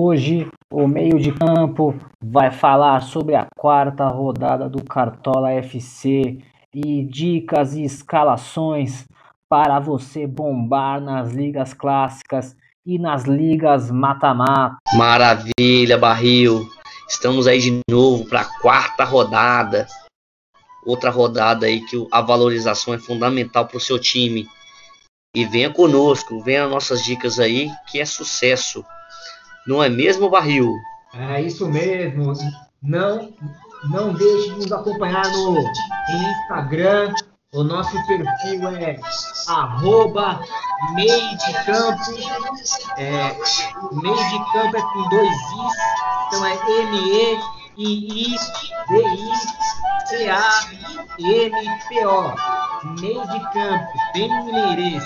Hoje, o meio de campo vai falar sobre a quarta rodada do Cartola FC e dicas e escalações para você bombar nas ligas clássicas e nas ligas mata-mata. Maravilha, Barril. Estamos aí de novo para a quarta rodada. Outra rodada aí que a valorização é fundamental para o seu time. E venha conosco, venha nossas dicas aí, que é sucesso. Não é mesmo, Barril? É isso mesmo. Não, não deixe de nos acompanhar no Instagram. O nosso perfil é arroba meio de campo. É, meio de campo é com dois Is. Então é M-E-I-D-I-C-A-M-P-O. Meio de campo, bem mineirês.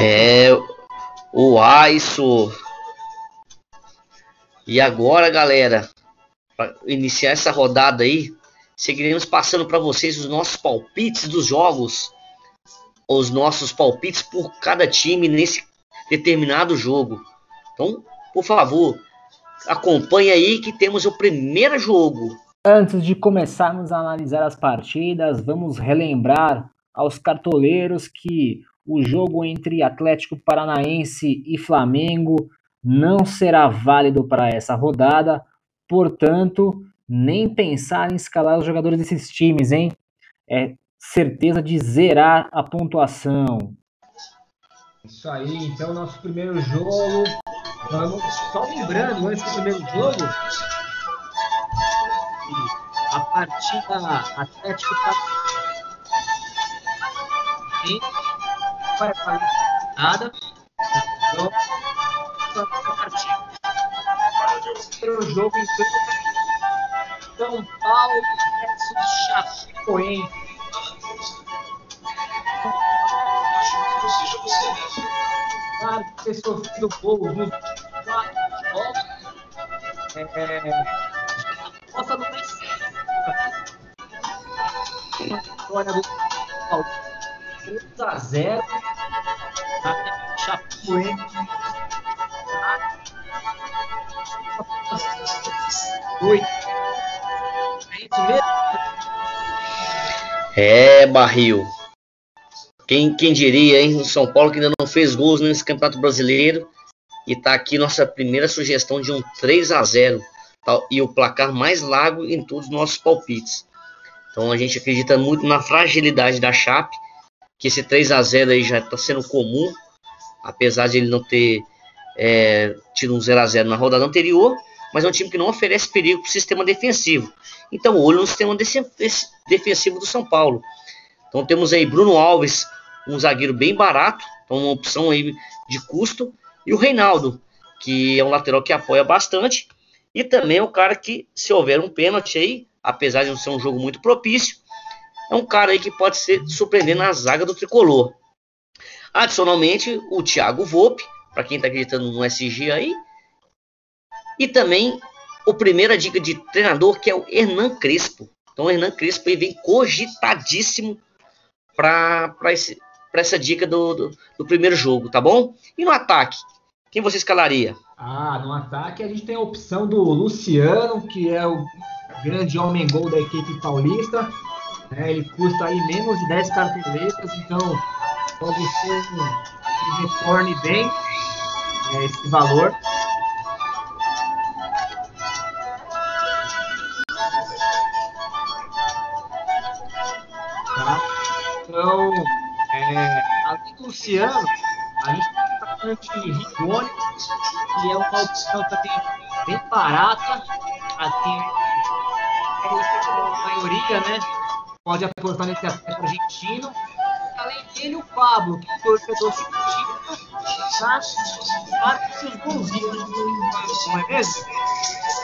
É, o isso. E agora, galera, para iniciar essa rodada aí, seguiremos passando para vocês os nossos palpites dos jogos, os nossos palpites por cada time nesse determinado jogo. Então, por favor, acompanhe aí que temos o primeiro jogo. Antes de começarmos a analisar as partidas, vamos relembrar aos cartoleiros que o jogo entre Atlético Paranaense e Flamengo não será válido para essa rodada, portanto, nem pensar em escalar os jogadores desses times, hein? É certeza de zerar a pontuação. Isso aí, então nosso primeiro jogo. Vamos só lembrando antes do primeiro jogo. A partida Atlético Paranaense vai nada. Então, a partida. Primeiro jogo então São Paulo versus Chapecoense. Claro que ter sofrido gols nos quatro jogos. É, nossa, não tem Vitória do Paulo 3 a 0 até Chapecoense Oito. É isso mesmo? É, barril. Quem, quem diria, hein? O São Paulo que ainda não fez gols nesse Campeonato Brasileiro. E tá aqui nossa primeira sugestão de um 3 a 0 tá? E o placar mais largo em todos os nossos palpites. Então a gente acredita muito na fragilidade da Chape. Que esse 3 a 0 aí já está sendo comum. Apesar de ele não ter é, tido um 0 a 0 na rodada anterior mas é um time que não oferece perigo para o sistema defensivo. Então, olho no sistema defensivo do São Paulo. Então, temos aí Bruno Alves, um zagueiro bem barato, então uma opção aí de custo, e o Reinaldo, que é um lateral que apoia bastante, e também é um cara que, se houver um pênalti aí, apesar de não ser um jogo muito propício, é um cara aí que pode ser surpreender na zaga do tricolor. Adicionalmente, o Thiago Volpe, para quem está acreditando no SG aí, e também o primeira dica de treinador, que é o Hernan Crespo. Então, o Hernan Crespo aí vem cogitadíssimo para essa dica do, do, do, primeiro jogo, tá bom? E no ataque, quem você escalaria? Ah, no ataque a gente tem a opção do Luciano, que é o grande homem gol da equipe paulista. É, ele custa aí menos de 10 carteletas, então pode ser que retorne bem é, esse valor. Então, é, além do Luciano, a gente tem o Rigoni, que é uma opção também bem barata. Assim, a maioria, né? Pode apostar nesse atleta argentino. Além dele, o Pablo, que é torcedor argentino,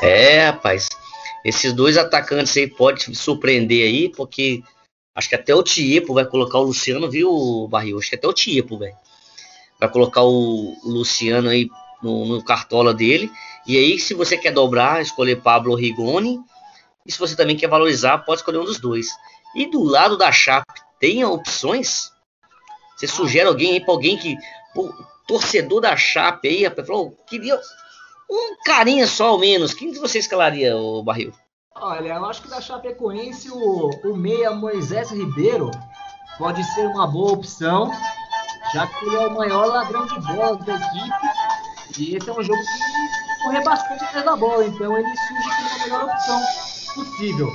é rapaz. Esses dois atacantes aí podem surpreender aí, porque Acho que até o Tiepo vai colocar o Luciano, viu, Barril? Acho que até o Tiepo, velho. Vai colocar o, Luciano aí no, no, cartola dele. E aí, se você quer dobrar, escolher Pablo Rigoni. E se você também quer valorizar, pode escolher um dos dois. E do lado da Chape, tem opções? Você sugere alguém aí para alguém que. Torcedor da Chape aí, rapaz, falou, queria um carinha só ao menos. Quem você escalaria, o Barril? Olha, eu acho que da Chapecoense o, o meia Moisés Ribeiro pode ser uma boa opção, já que ele é o maior ladrão de bola da equipe. E esse é um jogo que corre bastante atrás da bola, então ele surge como a melhor opção possível.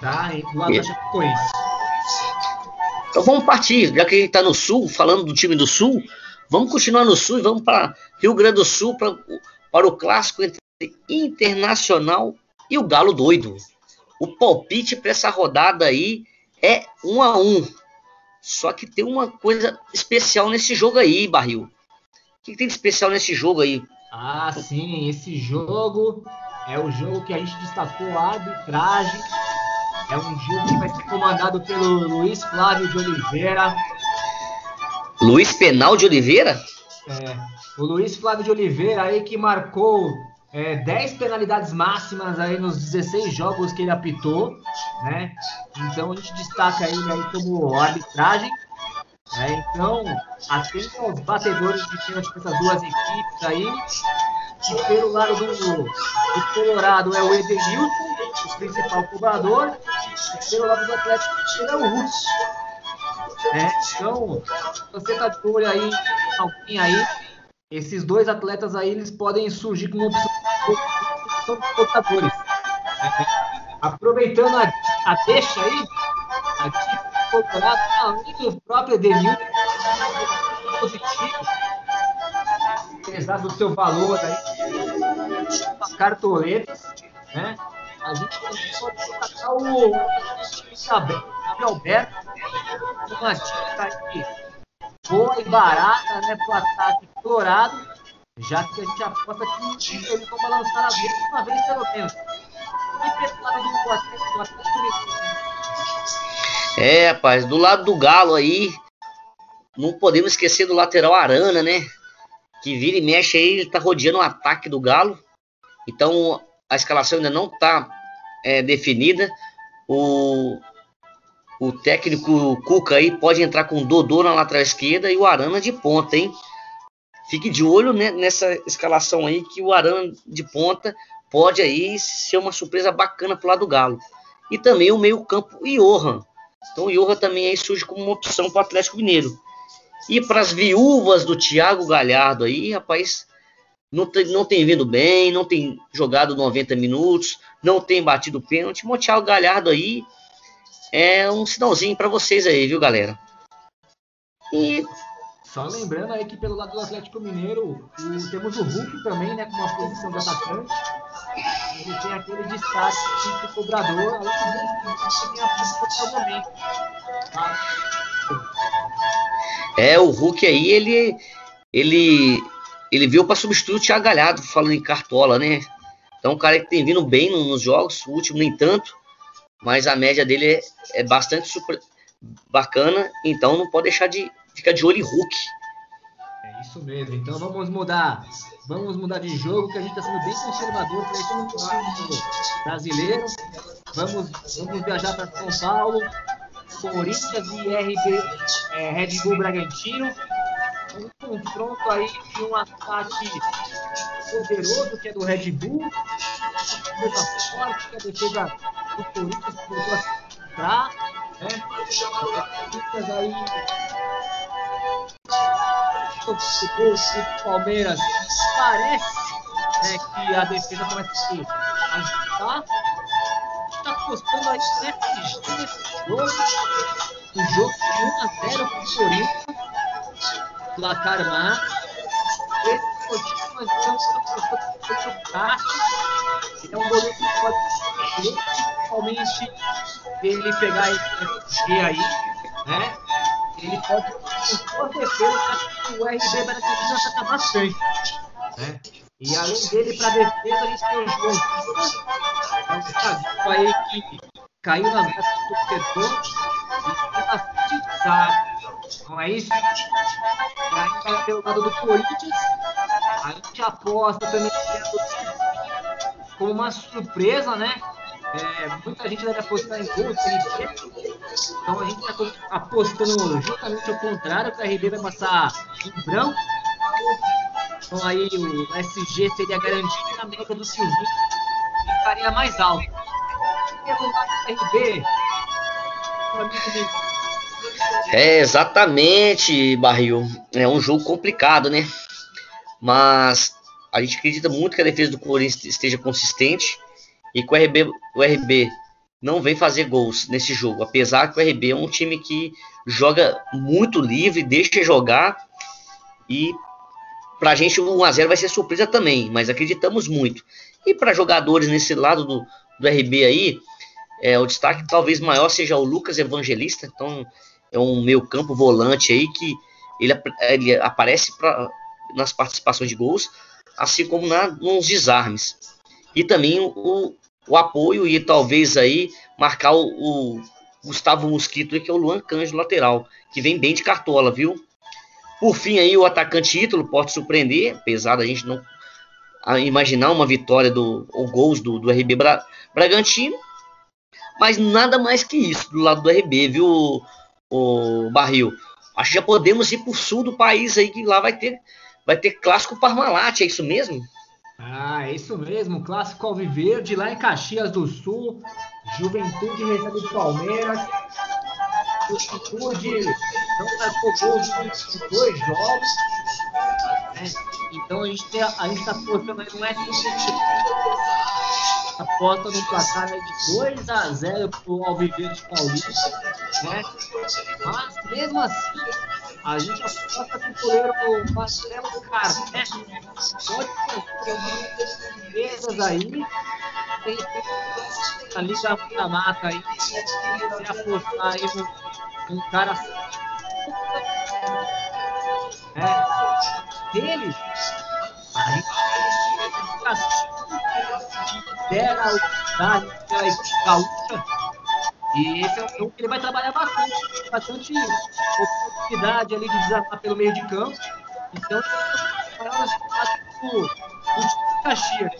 Tá? Do lado da Chapecoense. Então vamos partir, já que a gente está no sul, falando do time do sul, vamos continuar no sul e vamos para Rio Grande do Sul pra, para o clássico entre Internacional e o Galo doido. O palpite para essa rodada aí é um a um. Só que tem uma coisa especial nesse jogo aí, Barril. O que, tem de especial nesse jogo aí? Ah, sim, esse jogo é o jogo que a gente destacou a arbitragem. É um jogo que vai ser comandado pelo Luiz Flávio de Oliveira. Luiz Penal de Oliveira? É, o Luiz Flávio de Oliveira aí que marcou é, 10 penalidades máximas aí nos 16 jogos que ele apitou, né? Então a gente destaca ele aí como arbitragem. É, então, atento aos batedores de pênalti dessas duas equipes aí. E pelo lado do, do Colorado é o Edenilson, o principal cobrador. E pelo lado do Atlético é o Ruth. É, então, você tá de olho aí, alguém aí, esses dois atletas aí, eles podem surgir como opção são lutadores. Aproveitando a, a deixa aí, aqui Colorado, além do próprio Edenil, positivo, apesar do seu valor aí, cartoletas, né? A gente pode destacar o Isabel Alberto, uma dica aí boa e barata, né, pro ataque colorado já que a gente aposta que eles vão balançar a vez uma vez pelo menos. E pelo lado do Atlético, É, rapaz, do lado do Galo aí, não podemos esquecer do lateral Arana, né? Que vira e mexe aí, ele tá rodeando o ataque do Galo. Então a escalação ainda não tá é, definida. O, o técnico Cuca aí pode entrar com o Dodô na lateral esquerda e o Arana de ponta, hein? fique de olho né, nessa escalação aí que o Arana de ponta pode aí ser uma surpresa bacana pro lado do Galo. E também o meio-campo Johan. Então o Johan também aí surge como uma opção para o Atlético Mineiro. E para as viúvas do Thiago Galhardo aí, rapaz, não tem, não tem vindo bem, não tem jogado 90 minutos, não tem batido pênalti. Thiago Galhardo aí é um sinalzinho para vocês aí, viu, galera? E só lembrando aí que pelo lado do Atlético Mineiro, o, temos o Hulk também, né, com uma posição de atacante. Ele tem aquele destaque de cobrador, além do tem a posição momento. Tá? É, o Hulk aí, ele ele ele veio para substituir o Thiago Galhardo, falando em cartola, né? Então, um cara que tem vindo bem nos jogos, o último nem tanto, mas a média dele é, é bastante super, bacana, então não pode deixar de fica de olho em Hulk. É isso mesmo. Então vamos mudar. Vamos mudar de jogo, que a gente está sendo bem conservador para esse campeonato brasileiro. Vamos, vamos viajar para São Paulo, Corinthians e RB, é, Red Bull Bragantino. Um confronto aí de um ataque poderoso que é do Red Bull, defesa forte que é a defesa do Corinthians que voltou a entrar, né? Aí o Palmeiras parece né, que a defesa começa a se ajustar. Está apostando aí nesse, nesse jogo. Um jogo de 1 a 0 para o Corinthians. Placar má. Esse motivo nós estamos apostando no Castro. É um goleiro que pode principalmente ele pegar esse aí, né? ele pode, com defesa, o RB Bragantino ataca bastante. Né? E além dele, para defesa, a gente tem o João é um estadio aí que caiu nas metas do setor e tem bastante Não é isso? E ainda pelo lado do Corinthians, a gente aposta também como uma surpresa, né? É, muita gente deve apostar em gol de Então a gente está apostando justamente o contrário, que a RB vai passar em branco. Então aí o SG seria garantido e a média do Silvinho ficaria mais alta. Pelo lado do RB, é, exatamente, Barril. É um jogo complicado, né? Mas a gente acredita muito que a defesa do Corinthians esteja consistente e que o RB, o RB não vem fazer gols nesse jogo. Apesar que o RB é um time que joga muito livre, deixa jogar e pra gente o 1x0 vai ser surpresa também, mas acreditamos muito. E para jogadores nesse lado do, do RB aí, é, o destaque talvez maior seja o Lucas Evangelista, então é um meio campo volante aí que ele, ele aparece pra, nas participações de gols, assim como na, nos desarmes. E também o, o apoio e talvez aí marcar o, o Gustavo Mosquito, que é o Luan Cândido lateral, que vem bem de cartola, viu? Por fim aí o atacante Ítalo pode surpreender, apesar da gente não imaginar uma vitória do ou gols do, do RB Bra, Bragantino, mas nada mais que isso do lado do RB, viu, o, Barril? Acho que já podemos ir para o sul do país aí, que lá vai ter, vai ter clássico Parmalat, é isso mesmo? Ah, é isso mesmo, clássico Alviverde lá em Caxias do Sul. Juventude recebe o Palmeiras. Juventude não marcou gols em dois jogos. Né? Então a gente está apostando aí no SCT aposta no placar de 2 a 0 para o Alviverde Paulista, né? Mas mesmo assim, a gente aposta que o goleiro Marcelo Carné pode ter algumas surpresas aí. Tem, tem ali da, mata aí, se apostar aí num cara assim. É, dele, a gente lidera o pela equipe gaúcha. E esse é um jogo que ele vai trabalhar bastante, bastante oportunidade ali de desarmar pelo meio de campo. Então, do Caxias.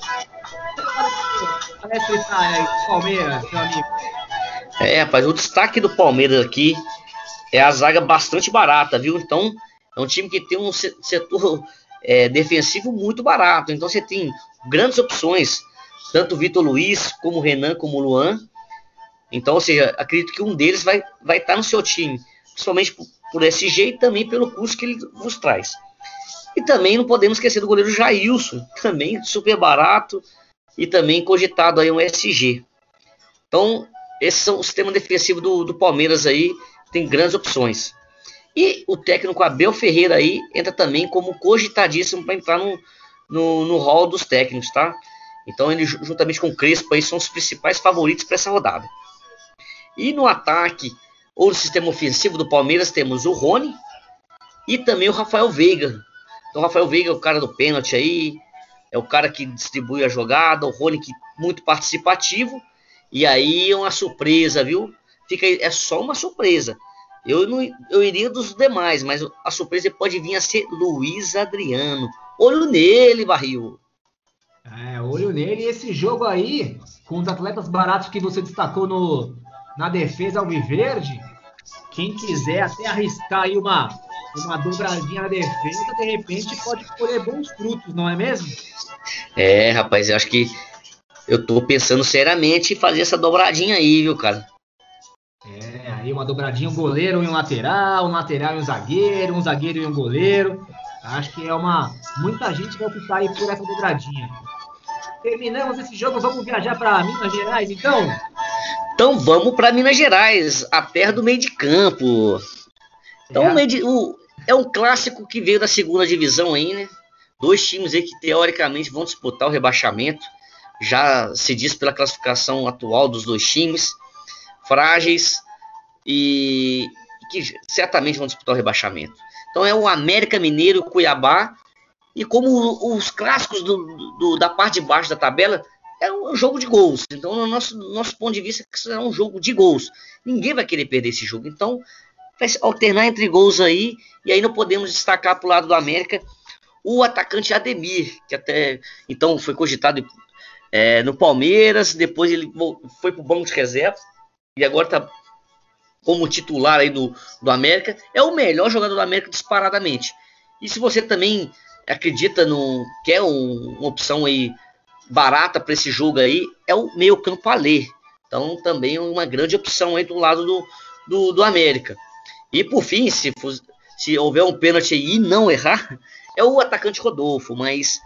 Parece estar aí, Palmeiras, meu amigo. É, rapaz, o destaque do Palmeiras aqui é a zaga bastante barata, viu? Então, é um time que tem um setor é, defensivo muito barato. Então, você tem grandes opções tanto Vitor Luiz, como Renan, como Luan. Então, ou seja, acredito que um deles vai, vai estar no seu time, principalmente por, por SG e também pelo custo que ele vos traz. E também não podemos esquecer do goleiro Jailson, também super barato e também cogitado aí um SG. Então, esse são o sistema defensivo do, do Palmeiras aí, tem grandes opções. E o técnico Abel Ferreira aí entra também como cogitadíssimo para entrar no, no, no hall dos técnicos, tá? Então ele juntamente com o Crespo aí são os principais favoritos para essa rodada. E no ataque ou no sistema ofensivo do Palmeiras temos o Rony e também o Rafael Veiga. Então o Rafael Veiga é o cara do pênalti aí, é o cara que distribui a jogada, o Rony que muito participativo. E aí é uma surpresa, viu? Fica é só uma surpresa. Eu não eu iria dos demais, mas a surpresa pode vir a ser Luiz Adriano. Olho nele, barril. É, olho nele. E esse jogo aí, com os atletas baratos que você destacou no, na defesa Alviverde, quem quiser até arriscar aí uma, uma dobradinha na defesa, de repente pode colher bons frutos, não é mesmo? É, rapaz, eu acho que eu tô pensando seriamente em fazer essa dobradinha aí, viu, cara? É, aí uma dobradinha, um goleiro e um lateral, um lateral e um zagueiro, um zagueiro e um goleiro. Acho que é uma. Muita gente vai optar aí por essa dobradinha. Terminamos esse jogo, vamos viajar para Minas Gerais, então? Então vamos para Minas Gerais, a terra do meio de campo. Então é. De, o, é um clássico que veio da segunda divisão aí, né? Dois times aí que teoricamente vão disputar o rebaixamento. Já se diz pela classificação atual dos dois times, frágeis e que certamente vão disputar o rebaixamento. Então é o América Mineiro Cuiabá e como os clássicos do, do, da parte de baixo da tabela, é um jogo de gols. Então, no nosso, nosso ponto de vista, é um jogo de gols. Ninguém vai querer perder esse jogo. Então, vai alternar entre gols aí. E aí não podemos destacar para o lado do América o atacante Ademir, que até então foi cogitado é, no Palmeiras. Depois ele foi para o banco de reserva. E agora está como titular aí do, do América. É o melhor jogador do América disparadamente. E se você também acredita no quer um, uma opção aí barata para esse jogo aí é o meio campo Alê. Então também é uma grande opção aí do lado do, do, do América. E por fim, se, se houver um pênalti e não errar, é o atacante Rodolfo, mas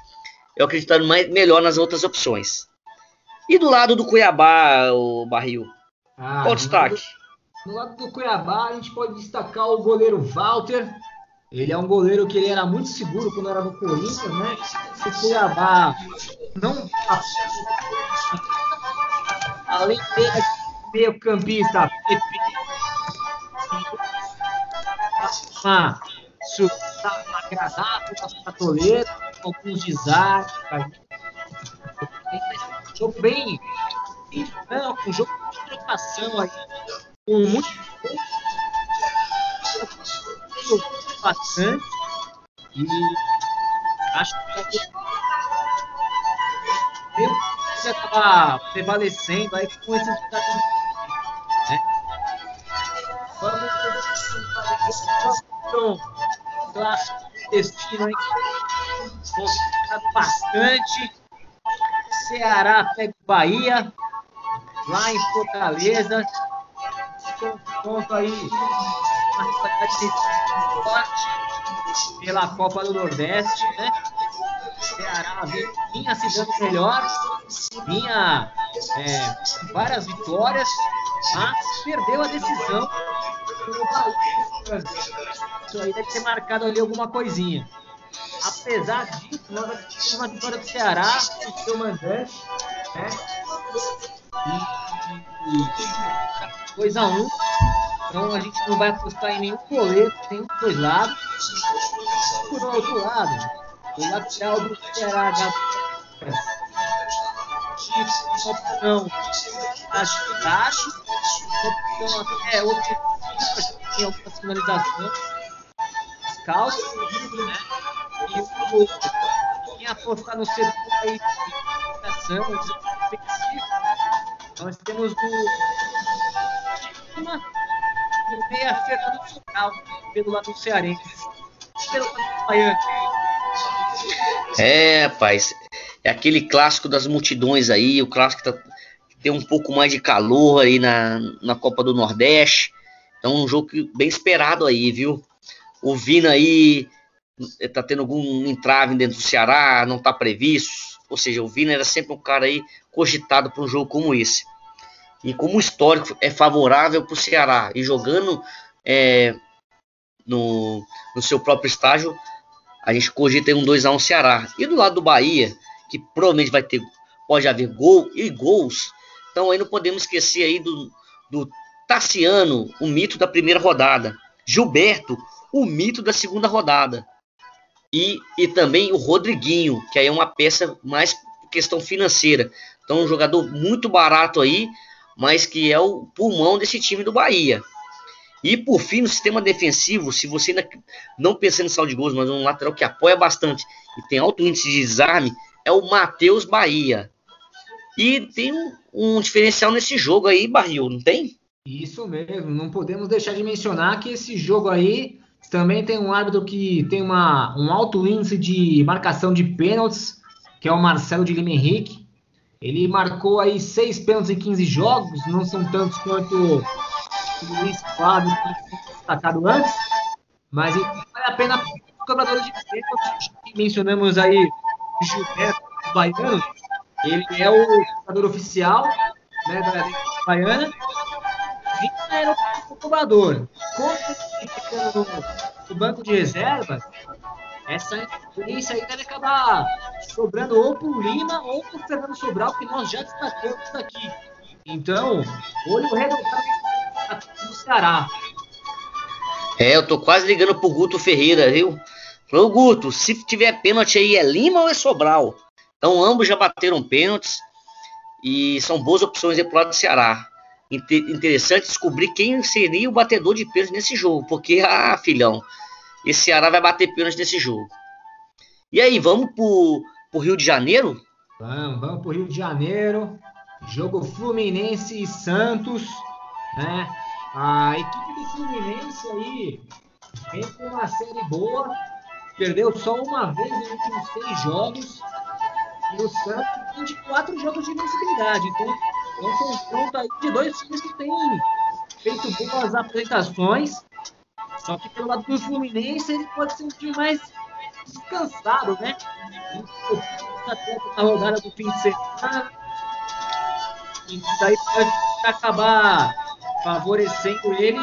eu acredito mais, melhor nas outras opções. E do lado do Cuiabá, o Barril? Ah, qual destaque? No lado do Cuiabá, a gente pode destacar o goleiro Walter. Ele é um goleiro que ele era muito seguro quando era no Corinthians, né? O Cuiabá não. Além dele, meio campista uma surpresa agradável para Patoleiro, alguns. Um jogo bem. Não, um jogo de trocação aí, com muito bastante e acho que eu estava prevalecendo aí com esses né? Vamos então, clássico destino aí bastante. Ceará pega Bahia lá em Fortaleza. Ponto aí rivalidade pela Copa do Nordeste, né? Ceará vinha se dando melhor, vinha é, várias vitórias, mas perdeu a decisão isso aí deve ter marcado ali alguma coisinha. Apesar disso, uma vitória do Ceará, o seu mandante, né? E 2 a 1 um. Então a gente não vai apostar em nenhum goleiro, dos dois lados. Por outro lado, o lateral do Ceará uma opção acho baixo, uma opção até ofensiva, tem algumas finalizações, scout, né? E o, quem apostar no setor aí de comunicação, ofensivo, nós temos o o meia Fernando Sobral, pelo lado do Cearense. É, rapaz, é aquele clássico das multidões aí, o clássico que, tá, tem um pouco mais de calor aí na, na Copa do Nordeste. Então, um jogo bem esperado aí, viu? O Vina aí tá tendo algum entrave dentro do Ceará, não tá previsto. Ou seja, o Vina era sempre um cara aí cogitado para um jogo como esse. E como o histórico é favorável para o Ceará e jogando é, no, no seu próprio estágio, a gente cogita um 2x1 um Ceará. E do lado do Bahia, que provavelmente vai ter, pode haver gol e gols. Então aí não podemos esquecer aí do, do Tassiano, o mito da primeira rodada. Gilberto, o mito da segunda rodada. E, e também o Rodriguinho, que aí é uma peça mais questão financeira. Então um jogador muito barato aí, mas que é o pulmão desse time do Bahia. E por fim, no sistema defensivo, se você ainda não pensa em saldo de gols, mas um lateral que apoia bastante e tem alto índice de desarme, é o Matheus Bahia. E tem um, um, diferencial nesse jogo aí, Barril, não tem? Isso mesmo, não podemos deixar de mencionar que esse jogo aí também tem um árbitro que tem uma, um alto índice de marcação de pênaltis, que é o Marcelo de Lima Henrique. Ele marcou aí seis pênaltis em 15 jogos, não são tantos quanto o Luiz Flávio, destacado antes, mas vale a pena os cobradores de pênaltis. Mencionamos aí Gilberto Baiano, ele é o jogador oficial né, da Baiana. E era o cobrador. Como no, no banco de reservas, essa influência aí deve acabar sobrando ou para o Lima ou para o Fernando Sobral, que nós já destacamos aqui. Então, olho redobrado no Ceará. É, eu tô quase ligando pro Guto Ferreira, viu? Falou, Guto, se tiver pênalti aí, é Lima ou é Sobral? Então, ambos já bateram pênaltis e são boas opções aí pro lado do Ceará. Interessante descobrir quem seria o batedor de pênalti nesse jogo, porque, ah, filhão, esse Ceará vai bater pênalti nesse jogo. E aí, vamos pro, pro Rio de Janeiro? Vamos, vamos pro Rio de Janeiro. Jogo Fluminense e Santos, né? A equipe do Fluminense aí vem com uma série boa, Perdeu só uma vez nos últimos seis jogos. E o Santos tem 24 jogos de invencibilidade. Então, é um confronto aí de dois times que têm feito boas apresentações. Só que pelo lado do Fluminense ele pode um time mais descansado, né? Na rodada do fim de semana. Isso daí pode acabar favorecendo ele.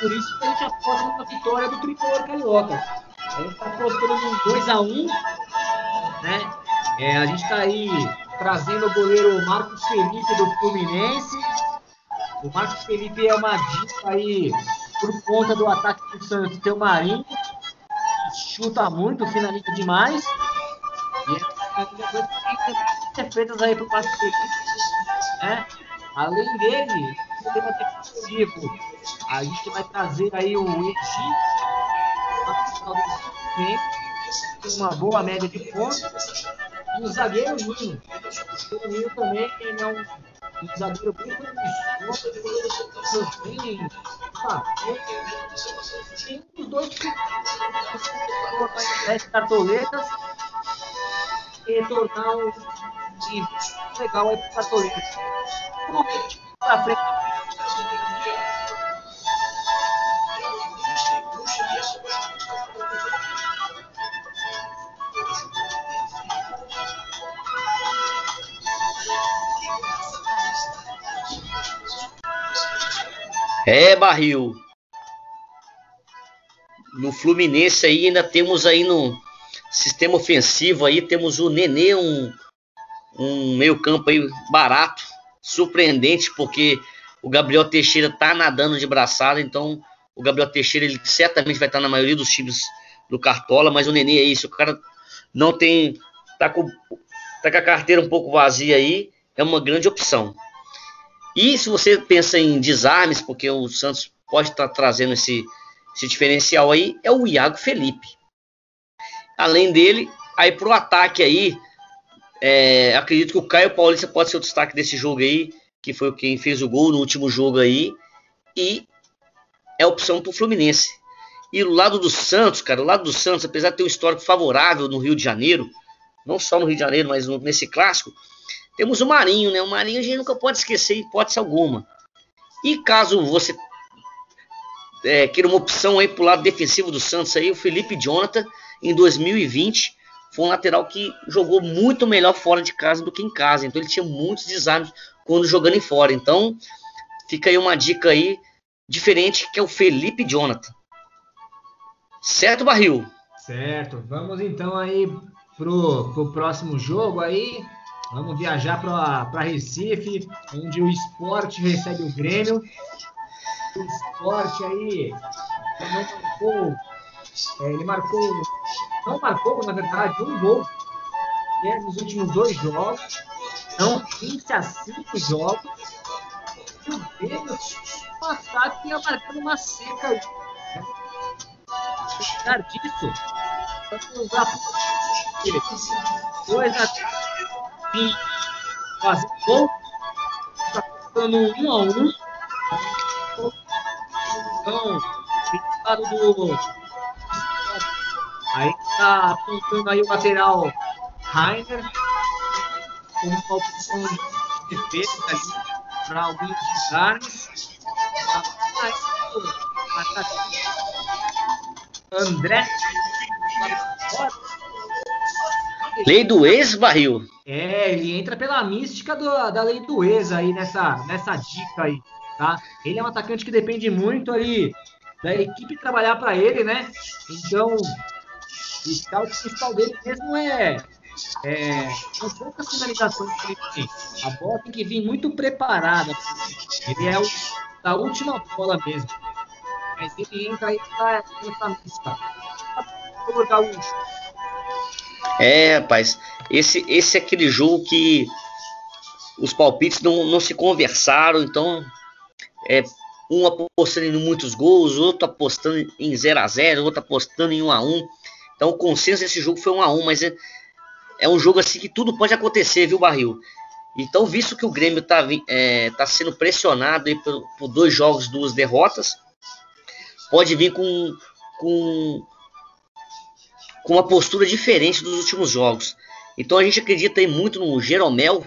Por isso que a gente aposta na vitória do tricolor carioca. A gente está apostando um 2x1. Né? É, a gente está aí trazendo o goleiro Marcos Felipe do Fluminense. O Marcos Felipe é uma dica aí por conta do ataque do Santos. Tem o Marinho, chuta muito, finaliza demais. E é defesas aí pro Felipe. Né? Além dele, o sistema defensivo, a gente vai trazer aí o Eti, tem uma boa média de pontos. E o zagueiro Nino. O Nino também é um, um zagueiro promissor. Bem, os dois 10 cartoletas e tornar um legal aí para cartoletas. Para frente. É, barril. No Fluminense aí ainda temos aí no sistema ofensivo aí temos o Nenê, um, um meio campo aí barato, surpreendente, porque o Gabriel Teixeira tá nadando de braçada, então o Gabriel Teixeira ele certamente vai estar na maioria dos times do Cartola, mas o Nenê é isso, o cara não tem tá com tá com a carteira um pouco vazia aí, é uma grande opção. E se você pensa em desarmes, porque o Santos pode estar tá trazendo esse, esse diferencial aí, é o Iago Felipe. Além dele, aí pro ataque aí, é, acredito que o Caio Paulista pode ser o destaque desse jogo aí, que foi quem fez o gol no último jogo aí, e é opção pro Fluminense. E o lado do Santos, cara, o lado do Santos, apesar de ter um histórico favorável no Rio de Janeiro, não só no Rio de Janeiro, mas no, nesse clássico, temos o Marinho, né? O Marinho a gente nunca pode esquecer, hipótese alguma. E caso você é, queira uma opção aí pro lado defensivo do Santos aí, o Felipe Jonathan, em 2020, foi um lateral que jogou muito melhor fora de casa do que em casa. Então ele tinha muitos desarmes quando jogando em fora. Então fica aí uma dica aí diferente que é o Felipe Jonathan. Certo, Barril? Certo. Vamos então aí pro, pro próximo jogo aí. Vamos viajar para Recife, onde o esporte recebe o Grêmio. O esporte aí marcou, é, ele marcou, não marcou, na verdade, um gol né, nos últimos dois jogos. Então, 20 a 5 jogos. E o Grêmio passado ia marcando uma seca. Né? Apesar disso, vamos usar dois a vir fazer gol. Está ficando um a um. Então, lado do. Aí está apontando aí o lateral Rainer com uma opção de defesa ali para alguns desarmes. André. Lei do ex-barril. É, ele entra pela mística do, da lei do ex aí nessa, nessa dica aí, tá? Ele é um atacante que depende muito ali da equipe trabalhar para ele, né? Então, o principal dele mesmo é, é são poucas finalizações que ele tem. A bola tem que vir muito preparada. Ele é o da última bola mesmo. Mas ele entra aí nessa. Vou o é, rapaz, esse, esse é aquele jogo que os palpites não, não se conversaram, então é um apostando em muitos gols, outro apostando em 0 a 0 outro apostando em 1 a 1 Então o consenso desse jogo foi 1 a 1 mas é, é um jogo assim que tudo pode acontecer, viu, Barril? Então, visto que o Grêmio está é, tá sendo pressionado por, por dois jogos, duas derrotas, pode vir com, com com uma postura diferente dos últimos jogos. Então a gente acredita aí muito no Jeromel,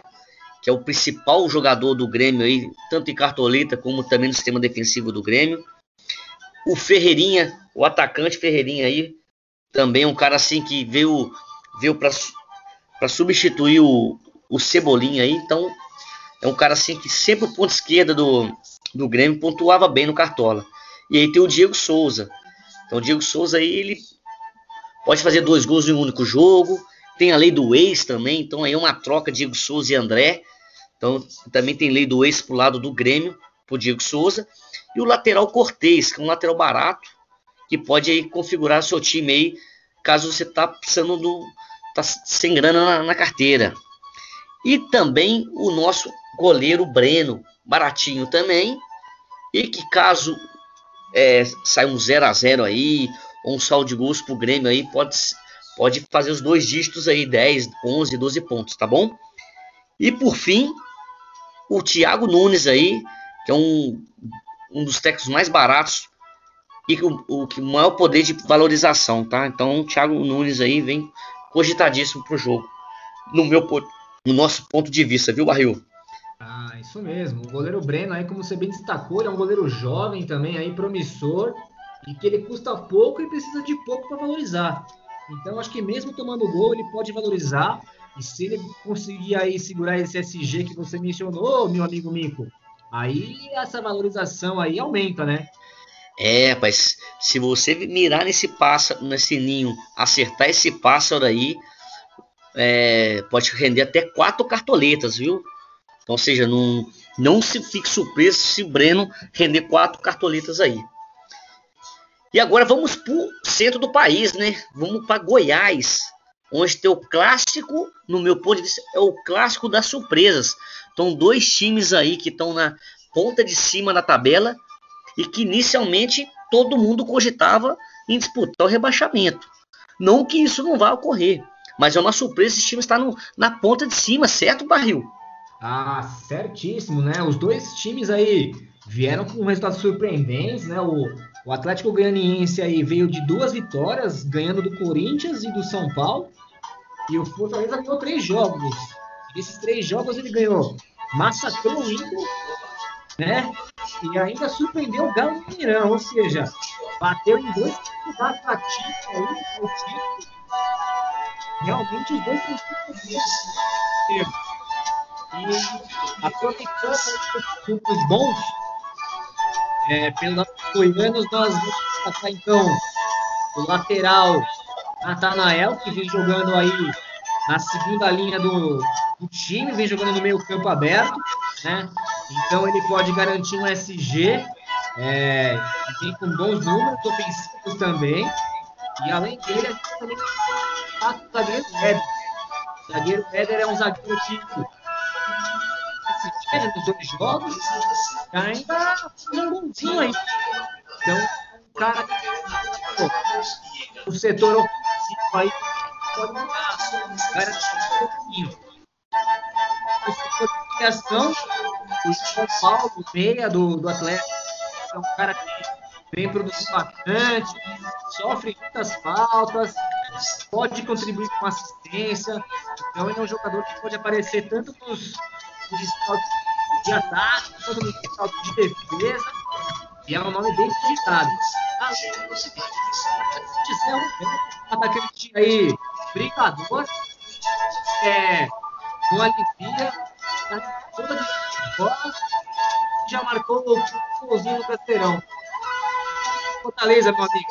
que é o principal jogador do Grêmio aí, tanto em cartoleta como também no sistema defensivo do Grêmio. O Ferreirinha, o atacante Ferreirinha aí, também um cara assim que veio, veio para substituir o, o Cebolinha aí. Então é um cara assim que sempre o ponto esquerda do, do Grêmio pontuava bem no Cartola. E aí tem o Diego Souza. Então o Diego Souza aí ele pode fazer dois gols em um único jogo. Tem a lei do ex também, então aí é uma troca Diego Souza e André. Então também tem lei do ex pro lado do Grêmio, pro Diego Souza. E o lateral Cortez, que é um lateral barato, que pode aí configurar seu time aí, caso você tá precisando do. tá sem grana na, na carteira. E também o nosso goleiro Breno, baratinho também. E que caso é, saia um 0 a 0 aí, ou um saldo de gols pro Grêmio aí, pode pode fazer os dois dígitos aí, 10, 11, 12 pontos, tá bom? E por fim, o Thiago Nunes aí, que é um, um dos técnicos mais baratos e o, o que maior poder de valorização, tá? Então, o Thiago Nunes aí vem cogitadíssimo pro jogo, no meu no nosso ponto de vista, viu, Barril? Ah, isso mesmo. O goleiro Breno aí, como você bem destacou, ele é um goleiro jovem também aí, promissor, e que ele custa pouco e precisa de pouco para valorizar. Então, acho que mesmo tomando gol, ele pode valorizar. E se ele conseguir aí segurar esse SG que você mencionou, meu amigo Mico, aí essa valorização aí aumenta, né? É, mas se você mirar nesse pássaro, nesse ninho, acertar esse pássaro aí, é, pode render até quatro cartoletas, viu? Então, ou seja, não, não se fique surpreso se o Breno render quatro cartoletas aí. E agora vamos para o centro do país, né? Vamos para Goiás, onde tem o clássico, no meu ponto de vista, é o clássico das surpresas. Então, dois times aí que estão na ponta de cima da tabela e que inicialmente todo mundo cogitava em disputar o rebaixamento. Não que isso não vá ocorrer, mas é uma surpresa esse time estar no, na ponta de cima, certo, Barril? Ah, certíssimo, né? Os dois times aí vieram com resultados surpreendentes, né? O, o Atlético Goianiense aí veio de duas vitórias, ganhando do Corinthians e do São Paulo. E o Fortaleza ganhou três jogos. E desses três jogos ele ganhou, massacrou o Inter, né? E ainda surpreendeu o Galo Mineirão, ou seja, bateu em dois ativos aí. Realmente os dois são E aproveitando os números bons, é, pelos goianos, nós vamos passar então o lateral Natanael, que vem jogando aí na segunda linha do, do, time, vem jogando no meio campo aberto, né? Então ele pode garantir um SG, é, vem com bons números ofensivos também. E além dele, a gente também tem zagueiro Éder. O zagueiro Éder é um zagueiro que se nos dois jogos, ainda um golzinho aí. Então, um cara que o setor ofensivo aí pode garantir um pouquinho. O setor de criação, o São Paulo, meia do, do Atlético, é um cara que vem produzindo bastante, sofre muitas faltas, pode contribuir com assistência. Então ele é um jogador que pode aparecer tanto nos, nos de ataque, quanto nos de defesa. E é um nome bem digitado. Além de ser um atacante aí brincador, é, alivia, tá toda de bola, já marcou o golzinho no Casteirão. Fortaleza, meu amigo.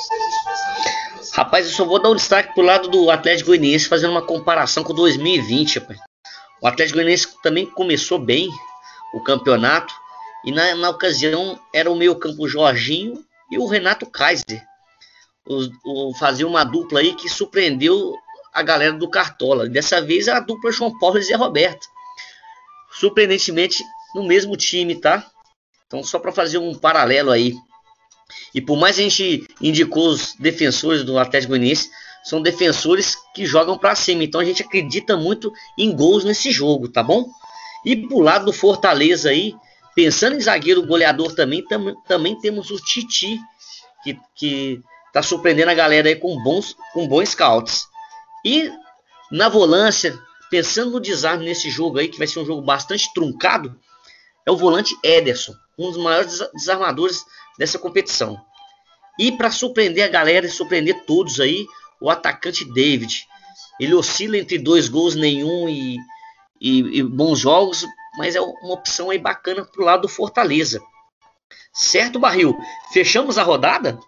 Rapaz, eu só vou dar um destaque pro lado do Atlético Goianiense, fazendo uma comparação com 2020, rapaz. O Atlético Goianiense também começou bem o campeonato, e na, na ocasião era o meio campo Jorginho e o Renato Kaiser. O, o, fazia uma dupla aí que surpreendeu a galera do Cartola. Dessa vez a dupla João Paulo e Zé Roberto. Surpreendentemente no mesmo time, tá? Então só para fazer um paralelo aí. E por mais a gente indicou os defensores do Atlético Goianiense, são defensores que jogam para cima. Então a gente acredita muito em gols nesse jogo, tá bom? E pro lado do Fortaleza aí, pensando em zagueiro goleador também, tam, também temos o Titi, que, que tá surpreendendo a galera aí com bons, com bons scouts. E na volância, pensando no desarme nesse jogo aí, que vai ser um jogo bastante truncado, é o volante Ederson, um dos maiores desarmadores dessa competição. E para surpreender a galera e surpreender todos aí, o atacante David. Ele oscila entre dois gols nenhum e, e, e bons jogos, mas é uma opção aí bacana pro lado do Fortaleza. Certo, Barril? Fechamos a rodada?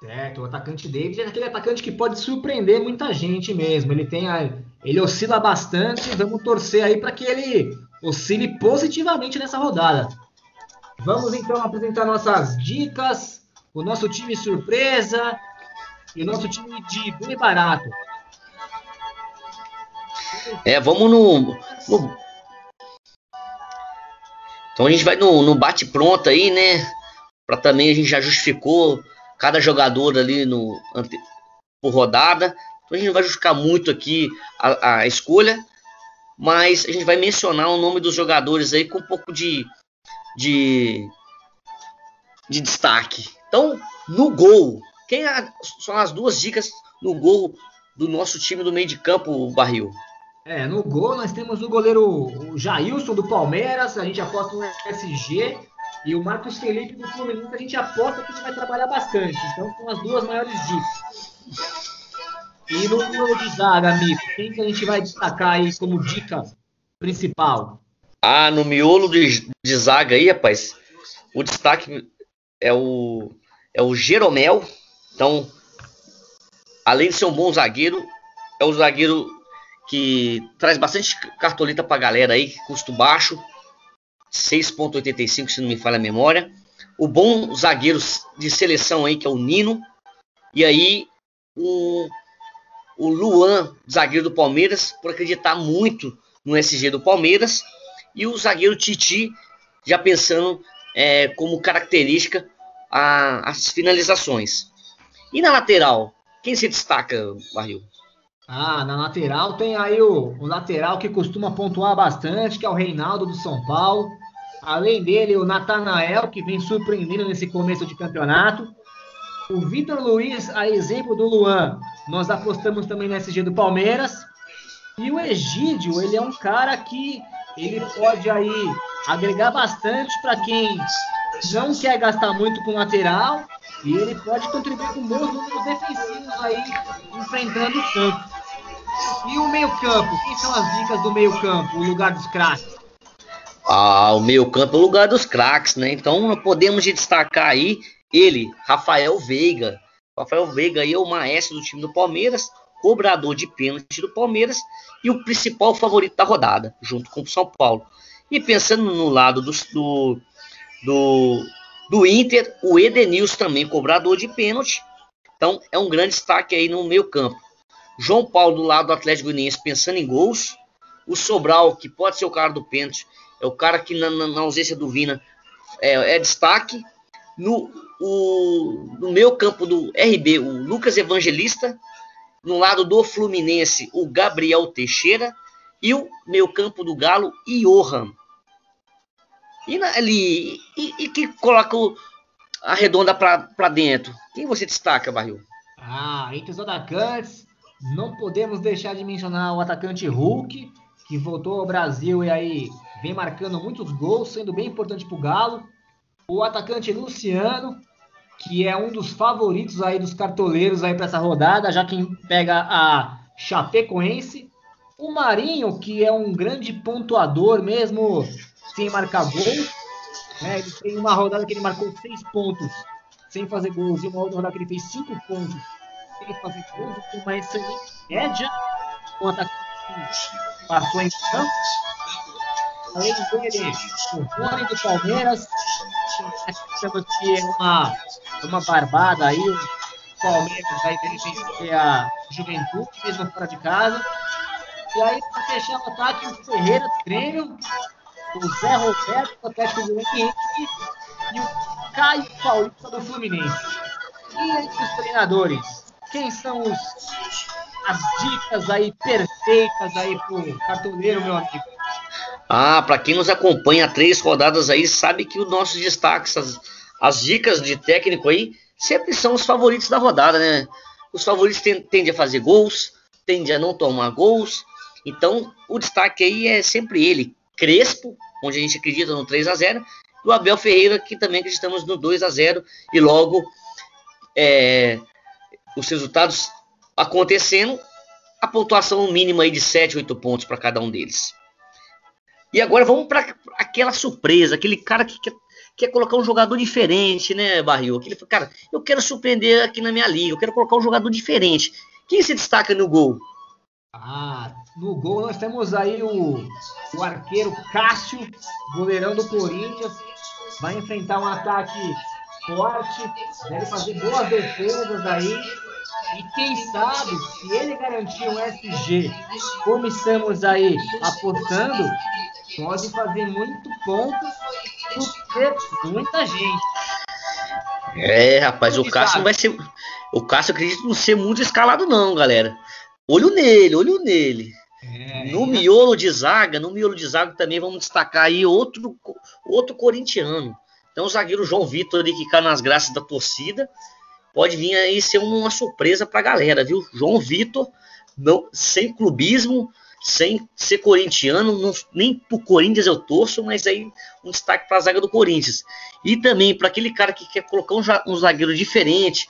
Certo, o atacante David é aquele atacante que pode surpreender muita gente mesmo. Ele tem a, ele oscila bastante, vamos torcer aí para que ele oscile positivamente nessa rodada. Vamos então apresentar nossas dicas, o nosso time surpresa e o nosso time de bem barato. É, vamos no, no... Então a gente vai no, no bate-pronto aí, né? Para também a gente já justificou cada jogador ali no por rodada. Então a gente não vai justificar muito aqui a, a escolha, mas a gente vai mencionar o nome dos jogadores aí com um pouco de, de, de destaque. Então, no gol, quem é, são as duas dicas no gol do nosso time do meio de campo, Barril? É, no gol nós temos o goleiro Jailson do Palmeiras, a gente aposta no SG e o Marcos Felipe do Fluminense a gente aposta que ele vai trabalhar bastante. Então são as duas maiores dicas. E no miolo de zaga, amigo, quem que a gente vai destacar aí como dica principal? Ah, no miolo de, de zaga aí, rapaz, o destaque é o, é o Jeromel. Então, além de ser um bom zagueiro, é o zagueiro que traz bastante cartolita pra galera aí, custo baixo. 6.85, se não me falha a memória. O bom zagueiro de seleção aí, que é o Nino. E aí, o, o Luan, zagueiro do Palmeiras, por acreditar muito no SG do Palmeiras. E o zagueiro Titi, já pensando é, como característica a, as finalizações. E na lateral, quem se destaca, Barril? Ah, na lateral tem aí o, o, lateral que costuma pontuar bastante, que é o Reinaldo do São Paulo. Além dele, o Natanael, que vem surpreendendo nesse começo de campeonato. O Vitor Luiz, a exemplo do Luan, nós apostamos também no SG do Palmeiras. E o Egídio, ele é um cara que ele pode aí agregar bastante para quem não quer gastar muito com lateral e ele pode contribuir com bons números defensivos aí enfrentando o campo. E o meio-campo? Quem são as dicas do meio-campo, o lugar dos craques? Ah, o meio-campo é o lugar dos craques, né? Então podemos destacar aí ele, Rafael Veiga. Rafael Veiga aí é o maestro do time do Palmeiras, cobrador de pênalti do Palmeiras e o principal favorito da rodada, junto com o São Paulo. E pensando no lado do, do, do, do Inter, o Edenilson também, cobrador de pênalti. Então é um grande destaque aí no meio campo. João Paulo do lado do Atlético Goianiense pensando em gols. O Sobral, que pode ser o cara do pênalti, é o cara que na, na, ausência do Vina é, é destaque. No, o, no meio campo do RB, o Lucas Evangelista. No lado do Fluminense, o Gabriel Teixeira. E o meio campo do Galo, Johan. E, na, ali, e, e que coloca a redonda para dentro? Quem você destaca, Barril? Ah, entre os atacantes, não podemos deixar de mencionar o atacante Hulk, que voltou ao Brasil e aí vem marcando muitos gols, sendo bem importante para o Galo. O atacante Luciano, que é um dos favoritos aí dos cartoleiros aí para essa rodada, já quem pega a Chapecoense. O Marinho, que é um grande pontuador mesmo sem marcar gols. Né? Ele tem uma rodada que ele marcou seis pontos sem fazer gols e uma outra rodada que ele fez cinco pontos sem fazer gols, com uma excelente média, um atacante que passou em campo. Além dele, o Rony do Palmeiras, que é uma, uma barbada aí, o Palmeiras vai vencer a Juventude, mesmo fora de casa. E aí, para fechar o ataque, o Ferreira do Grêmio, o Zé Roberto do Atlético Goianiense e o Caio Paulista do Fluminense. E entre os treinadores, quem são os, as dicas aí perfeitas aí pro cartoleiro, meu amigo? Ah, para quem nos acompanha três rodadas aí, sabe que os nossos destaques, as, as dicas de técnico aí, sempre são os favoritos da rodada, né? Os favoritos tendem a fazer gols, tendem a não tomar gols. Então, o destaque aí é sempre ele, Crespo, onde a gente acredita no 3 a 0 e o Abel Ferreira, que também acreditamos no 2 a 0 e logo é, os resultados acontecendo, a pontuação mínima aí de 7, 8 pontos para cada um deles. E agora vamos para aquela surpresa, aquele cara que quer, quer, colocar um jogador diferente, né, Barril? Aquele cara, eu quero surpreender aqui na minha liga, eu quero colocar um jogador diferente. Quem se destaca no gol? Ah, no gol nós temos aí o, o arqueiro Cássio, goleirão do Corinthians, vai enfrentar um ataque forte, deve fazer boas defesas aí. E quem sabe, se ele garantir um SG, como estamos aí apostando, pode fazer muito ponto porque muita gente. É, rapaz, o Cássio vai ser. O Cássio acredito não ser muito escalado, não, galera. Olho nele, olho nele. É, no miolo de zaga, no miolo de zaga também vamos destacar aí outro, outro corintiano. Então o zagueiro João Vitor ali que cai nas graças da torcida. Pode vir aí ser uma surpresa pra galera, viu? João Vitor, não, sem clubismo, sem ser corintiano, não, nem pro Corinthians eu torço, mas aí um destaque para a zaga do Corinthians. E também para aquele cara que quer colocar um, um, zagueiro diferente,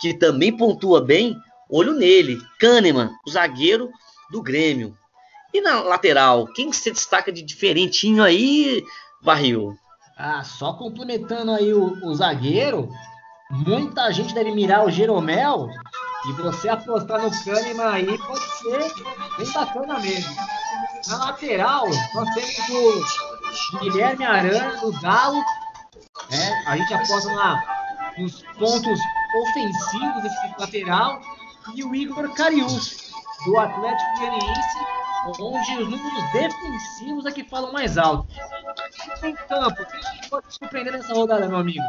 que também pontua bem, olho nele. Kahneman, o zagueiro do Grêmio. E na lateral, quem se destaca de diferentinho aí, Barril? Ah, só complementando aí o, o zagueiro, muita gente deve mirar o Jeromel e você apostar no Kahneman aí pode ser bem bacana mesmo. Na lateral, nós temos o Guilherme Aranha do Galo. Né? A gente aposta na, nos pontos ofensivos desse lateral. E o Igor Carius, do Atlético Goianiense, onde os números defensivos é que falam mais alto. Em campo, quem pode surpreender nessa rodada, meu amigo?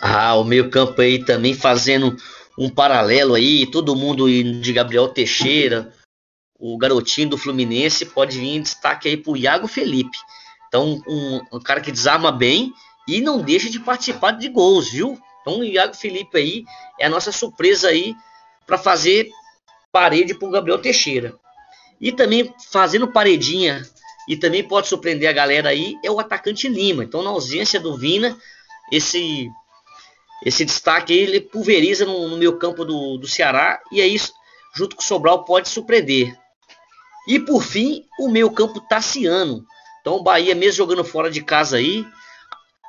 Ah, o meio campo aí também fazendo um paralelo aí, todo mundo de Gabriel Teixeira, o garotinho do Fluminense, pode vir em destaque aí pro Iago Felipe. Então, um, um cara que desarma bem e não deixa de participar de gols, viu? Então, o Iago Felipe aí é a nossa surpresa aí para fazer parede pro Gabriel Teixeira. E também fazendo paredinha e também pode surpreender a galera aí é o atacante Lima. Então, na ausência do Vina, esse esse destaque aí, ele pulveriza no, no meio campo do, do Ceará e aí, junto com o Sobral, pode surpreender. E por fim, o meio campo Tassiano. Então, o Bahia, mesmo jogando fora de casa aí,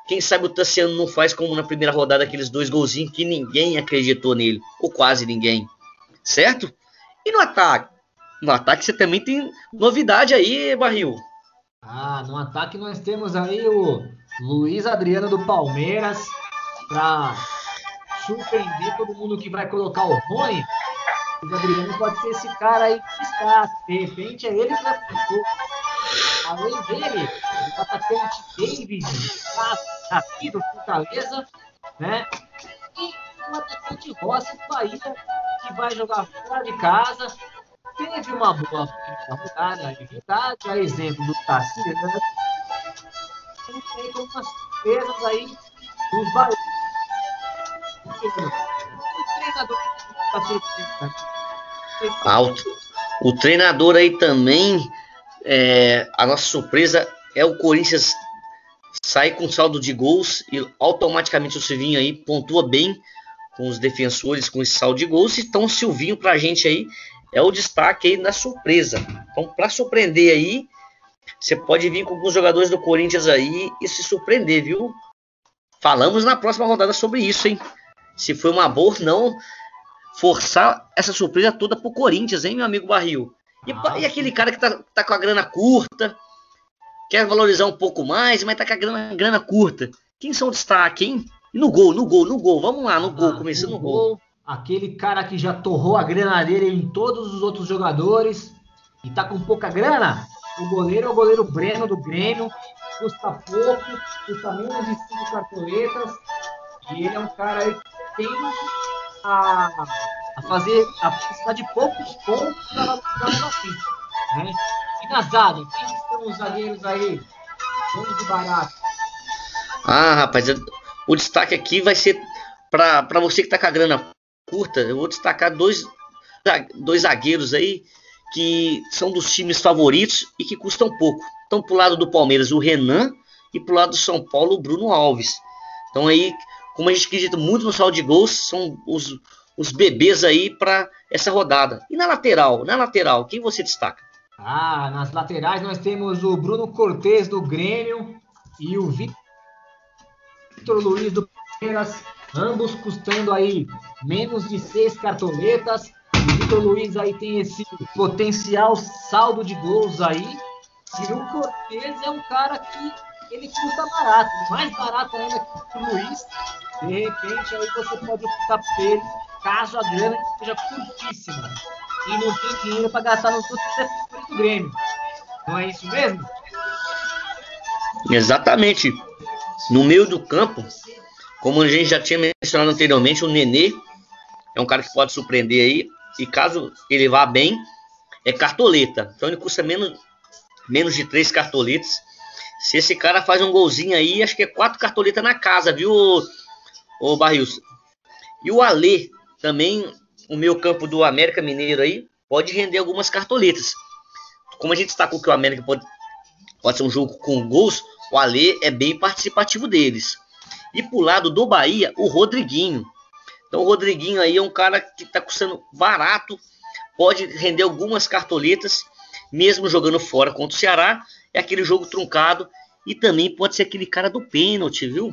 quem sabe o Tassiano não faz como na primeira rodada aqueles dois golzinhos que ninguém acreditou nele, ou quase ninguém. Certo? E no ataque? No ataque você também tem novidade aí, Barril. Ah, no ataque nós temos aí o Luiz Adriano do Palmeiras para surpreender todo mundo que vai colocar o Rony. O Adriano pode ser esse cara aí que está. De repente é ele que vai Além dele, o atacante David, aqui do Fortaleza, né? E o atacante Rossi do Bahia, que vai jogar fora de casa, teve uma boa rodada, verdade, a exemplo do Tassiano, né? tem algumas surpresas aí dos baianos. O treinador tá ah, o, o treinador aí também, é, a nossa surpresa é o Corinthians sair com saldo de gols e automaticamente o Silvinho aí pontua bem com os defensores com esse saldo de gols. Então o Silvinho pra gente aí é o destaque aí na surpresa. Então, para surpreender aí, você pode vir com alguns jogadores do Corinthians aí e se surpreender, viu? Falamos na próxima rodada sobre isso, hein? Se foi uma boa ou não forçar essa surpresa toda pro Corinthians, hein, meu amigo Barril? E, ah, e aquele cara que tá, tá, com a grana curta, quer valorizar um pouco mais, mas tá com a grana, grana curta. Quem são destaque, hein? E no gol, no gol, no gol. Vamos lá, no ah, gol, começando no, gol. gol aquele cara que já torrou a grana dele em todos os outros jogadores e tá com pouca grana, o goleiro é o goleiro Breno do Grêmio, custa pouco, custa menos de 5 cartoletas, e ele é um cara aí que tem a, a fazer, a precisar de poucos pontos para na frente. Né? E na zaga, quem os zagueiros aí? Vamos de barato. Ah, rapaz, o destaque aqui vai ser para você que está com a grana curta, eu vou destacar dois, dois zagueiros aí que são dos times favoritos e que custam pouco. Então, pro lado do Palmeiras, o Renan e pro lado do São Paulo, o Bruno Alves. Então aí, como a gente acredita muito no saldo de gols, são os, os bebês aí para essa rodada. E na lateral, na lateral, quem você destaca? Ah, nas laterais nós temos o Bruno Cortes do Grêmio e o Vitor Luiz do Palmeiras, ambos custando aí menos de seis cartoletas. O Vitor Luiz aí tem esse potencial saldo de gols aí. E o Cortez é um cara que ele custa barato, mais barato ainda que o Luiz. De repente aí você pode optar por ele, caso a grana seja curtíssima e não tem dinheiro para gastar nos outros do Grêmio. Não é isso mesmo? Exatamente. No meio do campo, como a gente já tinha mencionado anteriormente, o Nenê é um cara que pode surpreender aí. E caso ele vá bem, é cartoleta. Então ele custa menos, menos de três cartoletas. Se esse cara faz um golzinho aí, acho que é quatro cartoletas na casa, viu, o Barrios? E o Alê também, o meu campo do América Mineiro aí, pode render algumas cartoletas. Como a gente destacou que o América pode, pode ser um jogo com gols, o Alê é bem participativo deles. E pro lado do Bahia, o Rodriguinho. Então o Rodriguinho aí é um cara que está custando barato, pode render algumas cartoletas, mesmo jogando fora contra o Ceará. É aquele jogo truncado e também pode ser aquele cara do pênalti, viu?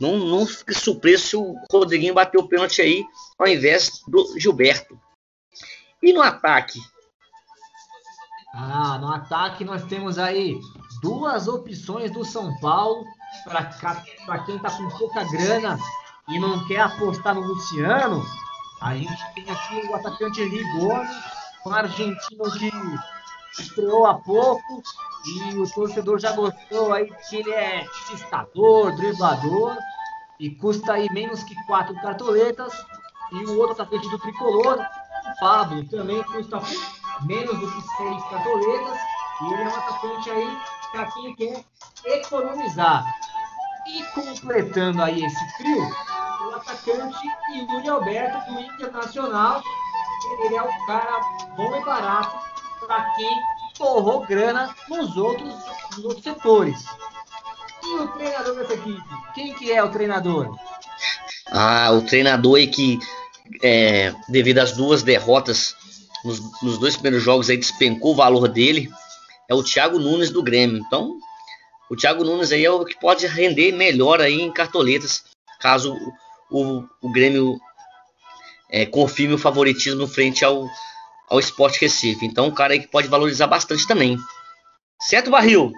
Não, não fique surpreso se o Rodriguinho bateu o pênalti aí ao invés do Gilberto. E no ataque? Ah, no ataque nós temos aí duas opções do São Paulo para quem está com pouca grana e não quer apostar no Luciano. A gente tem aqui o atacante Rigoni, um argentino que estreou há pouco e o torcedor já gostou aí que ele é cistador, driblador e custa aí menos que quatro cartoletas. E o outro atacante do tricolor, o Pablo, também custa menos do que seis cartoletas. E ele é um atacante aí para quem quer economizar. E completando aí esse trio, o atacante Yuri Alberto do Internacional. Ele é um cara bom e barato para quem torrou grana nos outros, nos outros setores. E o treinador dessa equipe? Quem que é o treinador? Ah, o treinador aí que, é, devido às duas derrotas nos, nos, dois primeiros jogos, aí despencou o valor dele, é o Thiago Nunes do Grêmio. Então, o Thiago Nunes aí é o que pode render melhor aí em cartoletas, caso o, o, Grêmio é, confirme o favoritismo frente ao, ao Sport Recife. Então, um cara aí que pode valorizar bastante também. Certo, Barril?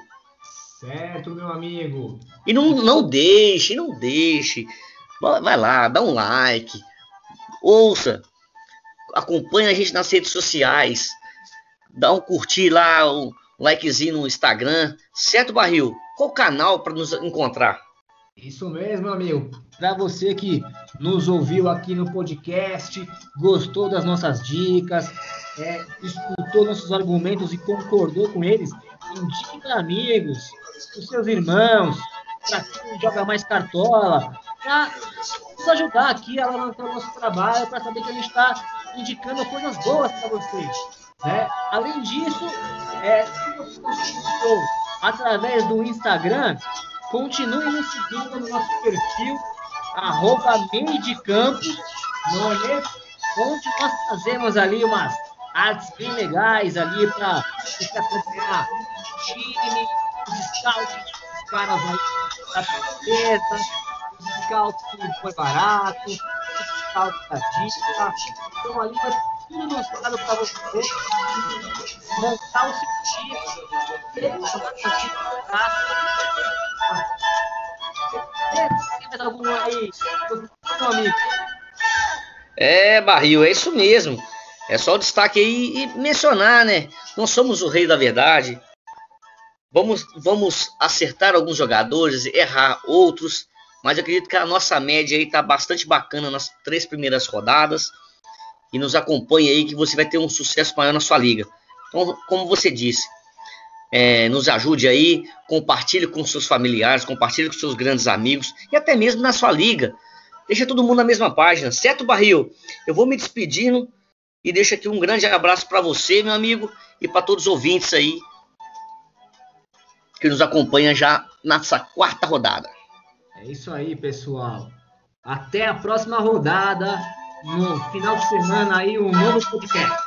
Certo, meu amigo. E não, não deixe, não deixe. Vai lá, dá um like. Ouça. Acompanhe a gente nas redes sociais. Dá um curtir lá, um likezinho no Instagram. Certo, Barril? Qual canal para nos encontrar? Isso mesmo, amigo. Para você que nos ouviu aqui no podcast, gostou das nossas dicas, é, escutou nossos argumentos e concordou com eles, indique para amigos, os seus irmãos, para quem joga mais cartola, para nos ajudar aqui a levantar o nosso trabalho, para saber que a gente está indicando coisas boas para vocês. Né? Além disso, é, através do Instagram, continue nos seguindo no nosso perfil, arroba meio de campo, é onde nós fazemos ali umas artes bem legais ali para você acompanhar time, os scouts os caras aí da beleza, os scouts que foi barato, dica. Então ali vai tudo mostrado para você montar o seu partida Tem algum aí, meu amigo? É, Barril, é isso mesmo. É só o destaque aí e mencionar, né? Não somos o rei da verdade. Vamos, vamos acertar alguns jogadores, errar outros, mas acredito que a nossa média aí tá bastante bacana nas três primeiras rodadas. E nos acompanhe aí que você vai ter um sucesso maior na sua liga. Então, como você disse, é, nos ajude aí, compartilhe com seus familiares, compartilhe com seus grandes amigos e até mesmo na sua liga. Deixa todo mundo na mesma página, certo, Barril? Eu vou me despedindo e deixo aqui um grande abraço para você, meu amigo, e para todos os ouvintes aí que nos acompanham já nessa quarta rodada. É isso aí, pessoal. Até a próxima rodada. No final de semana aí, um novo podcast.